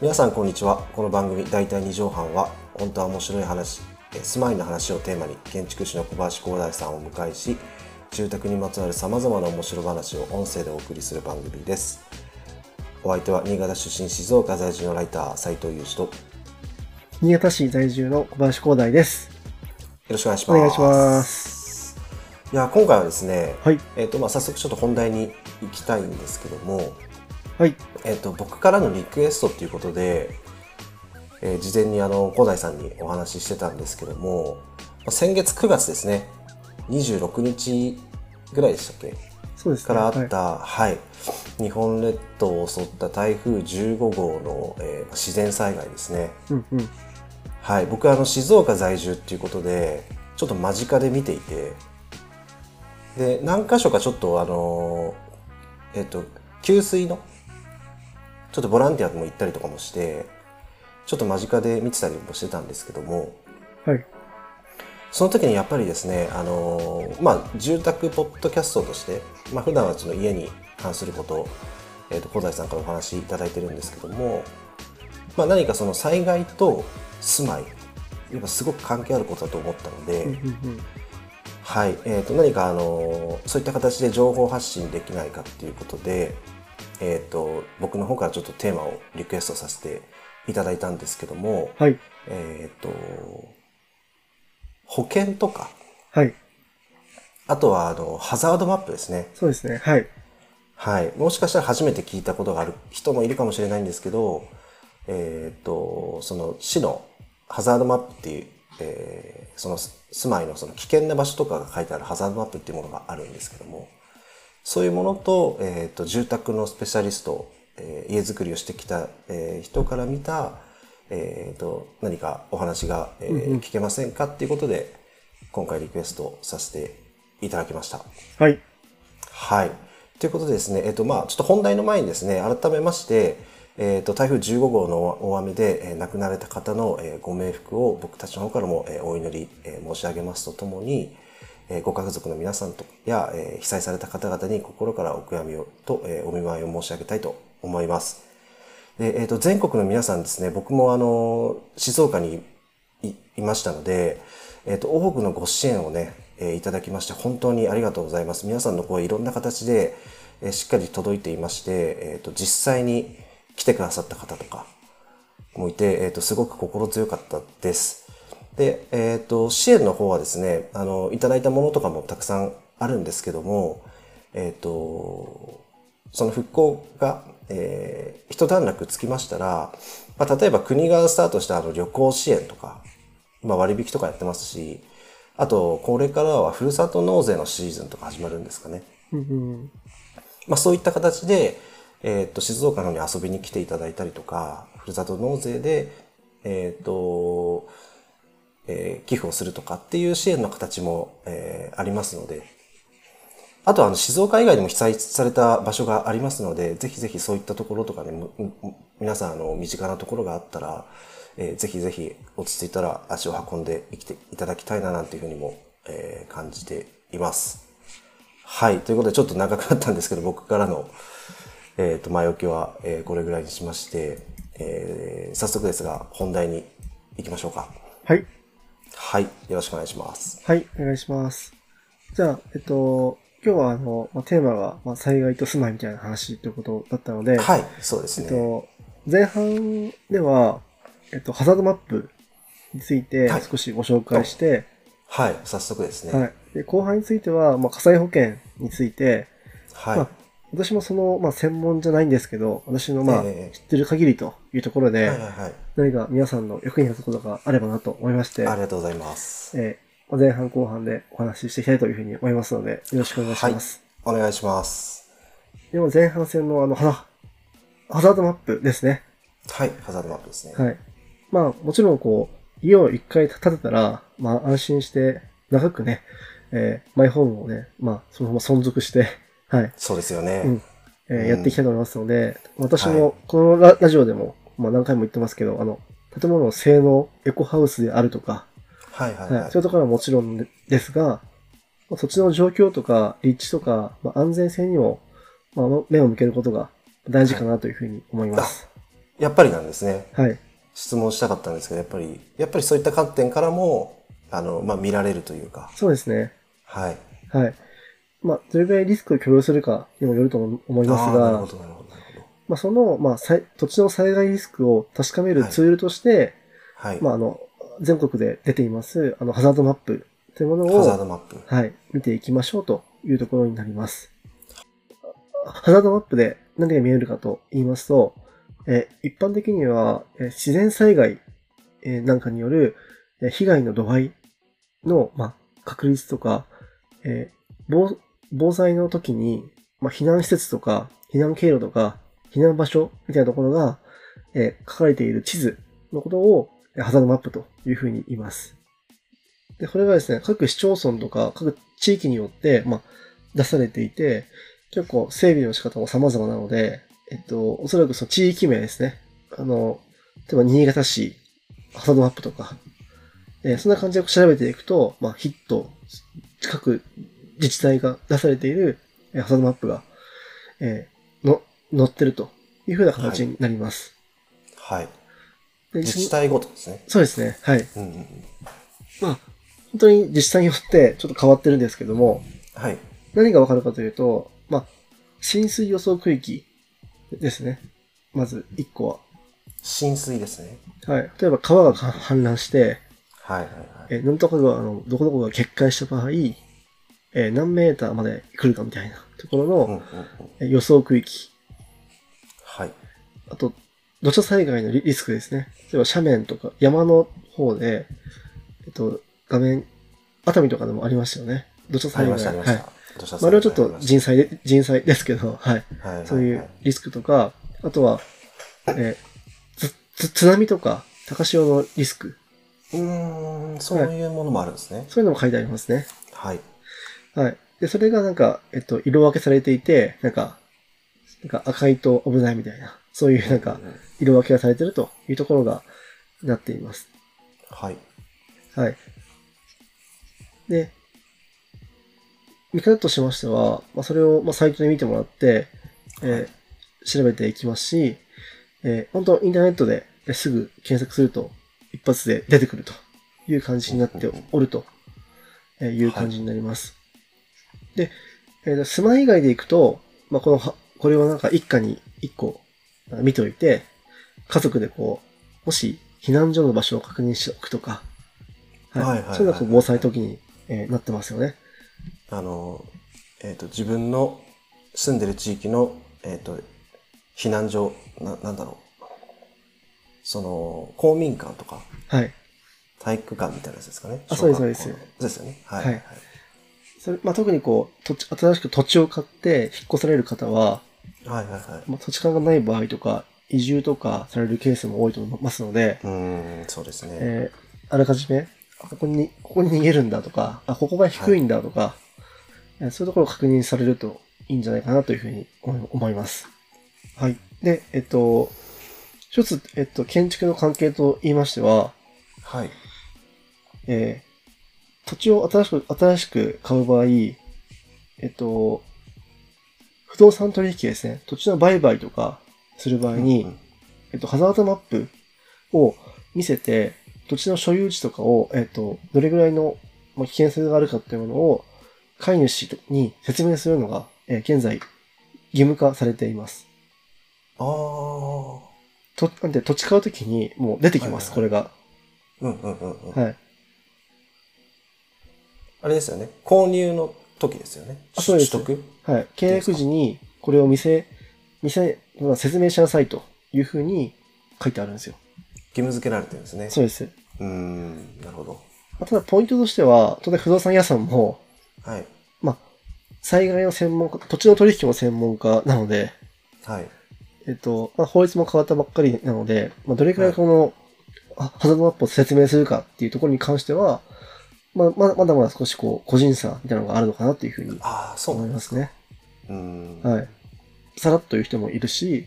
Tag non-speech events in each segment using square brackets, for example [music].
皆さんこんにちはこの番組大体2畳半は本当は面白い話住まいの話をテーマに建築士の小林光大さんをお迎えし住宅にまつわるさまざまな面白話を音声でお送りする番組ですお相手は新潟出身静岡在住のライター斉藤裕二と新潟市在住の小林光大です。ろしくお願いしますお願いします。いや今回はですね、はい。えっとまあ、早速ちょっと本題に行きたいんですけども、はい。えっと僕からのリクエストっていうことで、えー事前にあの小田井さんにお話ししてたんですけどもまあ先月9月ですね26日ぐらいでしたっけ？そうですね。からあった、はい日本列島を襲った台風15号の、えー自然災害ですね。はい。うんうん。はい、僕はあの静岡在住っていうことでちょっと間近で見ていてで何箇所かちょっとあのえっと給水のちょっとボランティアも行ったりとかもしてちょっと間近で見てたりもしてたんですけどもはい。その時にやっぱりですねあのまあ住宅ポッドキャストとして、まあ普段はその家に関することを、えっと小田井さんからお話しいただいてるんですけども、まあ、何かその災害と住まいやっぱすごく関係あることだと思ったので。はいえー、と何かあのそういった形で情報発信できないかっていうことで、えー、と僕の方からちょっとテーマをリクエストさせていただいたんですけども、はい。えー、と保険とかはい。あとはあのハザードマップですね、そうですね。はい。はい、もしかしたら初めて聞いたことがある人もいるかもしれないんですけど、えー、とその市のハザードマップっていう、えーその住まいのその危険な場所とかが書いてあるハザードマップっていうものがあるんですけどもそういうものと,、えー、と住宅のスペシャリスト、えー家づくりをしてきた、えー人から見た、えー、と何かお話が、えー聞けませんかっていうことで今回リクエストさせていただきました。はい。はい。ということでですね、えっと、まあ、ちょっと本題の前にですね、改めまして、えっと、台風15号の大雨で、えー亡くなられた方の、えーご冥福を僕たちの方からも、えーお祈り、えー申し上げますとともに、えーご家族の皆さんとや、えー被災された方々に心からお悔やみをと、えーお見舞いを申し上げたいと思います。で、えっと、全国の皆さんですね、僕もあの、静岡にいいましたので、えっ、と、多くのご支援をね、えーいただきまして、本当にありがとうございます。皆さんの声、いろんな形で、えーしっかり届いていまして、えっ、と、実際に来てくださった方とかもいて、えっ、と、すごく心強かったです。で、えっ、と、支援の方はですね、あの、いただいたものとかもたくさんあるんですけども、えっ、と、その復興が、えー一段落つきましたら、まあ、例えば国がスタートしたあの旅行支援とか、今割引とかやってますし、あと、これからはふるさと納税のシーズンとか始まるんですかね。まあ、そういった形で、えっ、と、静岡の方に遊びに来ていただいたりとか、ふるさと納税で、えっ、と、えー寄付をするとかっていう支援の形も、えーありますので、あとはあの静岡以外でも被災された場所がありますので、ぜひぜひそういったところとかね、皆さんあの身近なところがあったら、えーぜひぜひ落ち着いたら足を運んで生きていただきたいななんていうふうにも、えー感じています。はい。ということでちょっと長くなったんですけど、僕からの、えっ、と、前置きは、えーこれぐらいにしまして、えー早速ですが、本題に行きましょうか。はい。はい。よろしくお願いします。はい。お願いします。じゃあ、えっと、今日はあの、まあ、テーマが、まあ、災害と住まいみたいな話ということだったので、はい。そうですね。えっと、前半では、えっと、ハザードマップについてはい少しご紹介して、はい。早速ですね。はい。で後半については、まあ、火災保険について、はい。まあ、私もその、まあ、専門じゃないんですけど、私の、まあ、ええ知ってる限りというところで、はいはいはい。何か皆さんの役に立つことがあればなと思いまして、ありがとうございます。えーまあ前半後半でお話ししていきたいというふうに思いますので、よろしくお願いします。お願いします。でも前半戦のあの、ハハザードマップですね。はい。ハザードマップですね。はい。まあ、もちろんこう、家を一回建てたら、まあ安心して、長くね、えーマイホームをね、まあ、そのまま存続して、はい、そうですよね。うんえーうんやっていきたいと思いますので、私はいもこのララジオでも、まあ何回も言ってますけど、あの、建物の性能、エコハウスであるとか、はいはいはい。はい。そういうところはもちろんでですが、まあ土地の状況とか、立地とか、まあ、安全性にも、まあ、目を向けることが大事かなというふうに思います。やっぱりなんですね。はい。質問したかったんですけど、やっぱり、やっぱりそういった観点からも、あの、まあ、見られるというか。そうですね。はい。はい。まあ、どれぐらいリスクを許容するかにもよると思いますがあーなるほ、ど、なるほど、なるほど。まあ、その、まあ、土地の災害リスクを確かめるツールとして、はい。まあ、あの、全国で出ています、あの、ハザードマップというものを、ハザードマップ。はい、見ていきましょうというところになります。ハザードマップで何が見えるかと言いますと、えー一般的には、えー自然災害、えーなんかによる、えー被害の度合いの、まあ、確率とか、えー防防災の時に、まあ、避難施設とか、避難経路とか、避難場所みたいなところが、えー書かれている地図のことを、ハザードマップというふうに言います。で、これがですね、各市町村とか各地域によって、まあ、出されていて、結構整備の仕方も様々なので、えっと、おそらくその地域名ですね。あの、例えば新潟市、ハザードマップとか、えーそんな感じで調べていくと、まあ、ヒット、各自治体が出されているえーハザードマップが、えーの、載ってるというふうな形になります。はい。で自治体ごとですね。そうですね。はい。うんうんうん。まあ、本当に自治体によってちょっと変わってるんですけども、はい。何がわかるかというと、まあ、浸水予想区域ですね。まず1個は。浸水ですね。はい。例えば川が氾濫して、はいはいはい。えー、なんとかが、あの、どこどこが決壊した場合、えー何メーターまで来るかみたいなところの、うんうん予想区域。はい。あと、土砂災害のリリスクですね。例えば斜面とか山の方で、えっと、画面、熱海とかでもありましたよね。土砂災害。ありました、ありましはいた。土砂まあ、あれはちょっと人災で、人災 [laughs] ですけど、はい。はいはいはいそういうリスクとか、あとは、えーつ、つ、津波とか、高潮のリスク。うーん、そういうものもあるんですね。そういうのも書いてありますね。はい。はい。で、それがなんか、えっと、色分けされていて、なんか、なんか赤いと危ないみたいな、そういうなんかう、ん色分けがされてるというところが、なっています。はい。はい。で、見方としましては、まあ、それを、まあ、サイトで見てもらって、えー調べていきますし、えー本当インターネットでえーすぐ検索すると、一発で出てくるという感じになっておるとえーいう感じになります。で、えー住まい以外で行くと、まあ、このは、これをなんか一家に一個見ておいて、家族でこう、もし避難所の場所を確認しておくとか、はいはいはいそういうのが防災時に、えーなってますよね。あの、えっ、と、自分の住んでる地域の、えっ、と、避難所、な、なんだろう。その、公民館とか、はい。体育館みたいなやつですかね。あそうですそうですそうですよね。はい。はいそれまあ、特にこう土地、新しく土地を買って引っ越される方は、はいはいはい。まあ、土地勘がない場合とか、移住とかされるケースも多いと思いますので、うーん、そうですね。えーあらかじめ、あここに、ここに逃げるんだとか、あ、ここが低いんだとか、えーそういうところを確認されるといいんじゃないかなというふうに思い思います。はい。で、えっと、一つ、えっと、建築の関係と言いましては、はい。えー土地を新しく、新しく買う場合、えっと、不動産取引ですね。土地の売買とかする場合に、うんうんえっと、ハザードマップを見せて、土地の所有地とかを、えっと、どれぐらいのまあ危険性があるかっていうものを、飼い主に説明するのが、えー現在、義務化されています。ああ。と、なんで、土地買うときにもう出てきます、こはいれが。うんうんうんうん。はい。あれですよね。購入の時ですよね。あそうです取得はい。契約時に、これを見せ、見せ、まあ説明しなさいというふうに書いてあるんですよ。義務付けられてるんですね。そうです。うーん、なるほど。まあただ、ポイントとしては、当然不動産屋さんも、はい。まあ、災害の専門家、土地の取引の専門家なので、はい。えっと、まあ、法律も変わったばっかりなので、まあ、どれくらいこの、あハザードマップを説明するかっていうところに関しては、まあ、まだまだ少しこう、個人差みたいなのがあるのかなっていうふうに。思いますすね。うーん。はい。さらっと言う人もいるし、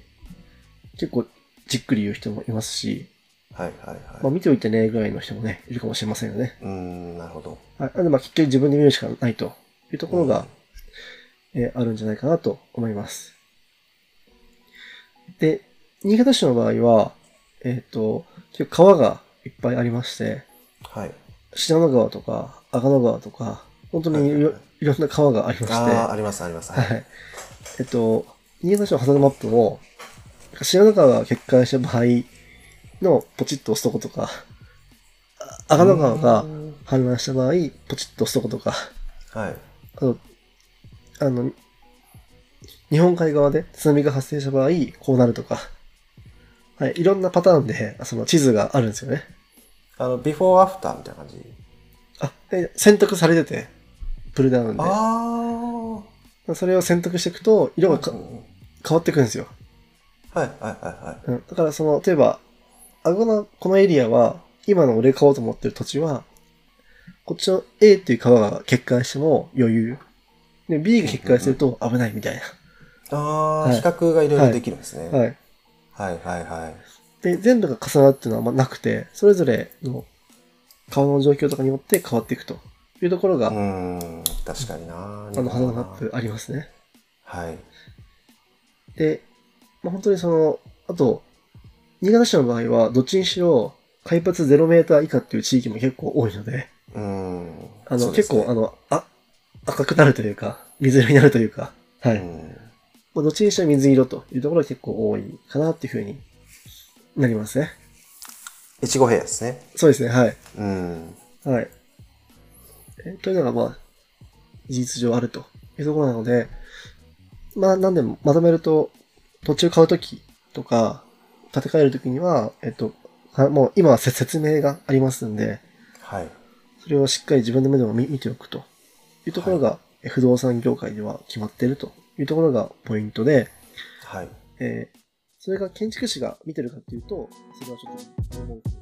結構じっくり言う人もいますし、はいはいはい。まあ見ておいてね、ぐらいの人もね、いるかもしれませんよね。うーん、なるほど。はい。なんでまあ結局自分で見るしかないというところが、えーあるんじゃないかなと思います。で、新潟市の場合は、えっ、と、結構川がいっぱいありまして、はい。信濃川とか、阿賀野川とか、本当にいろ,、はいろんな川がありまして、ああ、ありますあります。はい。えっと、新潟市のハザードマップも、信濃川が決壊した場合のポチッと押すとことか、あ阿賀野川が氾濫した場合、ポチッと押すとことか、はい。あと、あの、日本海側で津波が発生した場合、こうなるとか、はい、いろんなパターンで、その地図があるんですよね。あの、ビフォーアフターみたいな感じ。あ、で選択されてて、プルダウンで。あそれを選択していくと、色あ。がかうんうん変わってくるんですよ。はいはいはいはい。うん、だからその、例えば、あこの、このエリアは、今の俺買おうと思ってる土地は、こっちの A っていう川が決壊しても余裕。で、B が決壊すると危ないみたいああ、はい比較がいろいろできるんですね。な。はい。はいはいはい。で、全部が重なるっていうのはあんまなくて、それぞれの川の状況とかによって変わっていくというところが、うーん、確かにな。あの、ハザードマップありますね。はい。で、まあ、本当にその、あと、新潟市の場合は、どっちにしろ、海抜0メーター以下っていう地域も結構多いので、うーん。あの、ね結構、あの、あ、赤くなるというか、水色になるというか、はい。うんまあどっちにしても水色というところが結構多いかなっていうふうになりますね。越後平野ですね。そうですね、はい。うん。はい。えというのが、まあ、事実上あるというところなので、まあ、なんでも、まとめると、土地を買うときとか、建て替えるときには、えっと、あもう今はせ説明がありますんで、はい。それをしっかり自分の目でも見見ておくというところが、え不動産業界では決まっているというところがポイントで、はい。えーそれが建築士が見てるかっていうと、それはちょっと思う。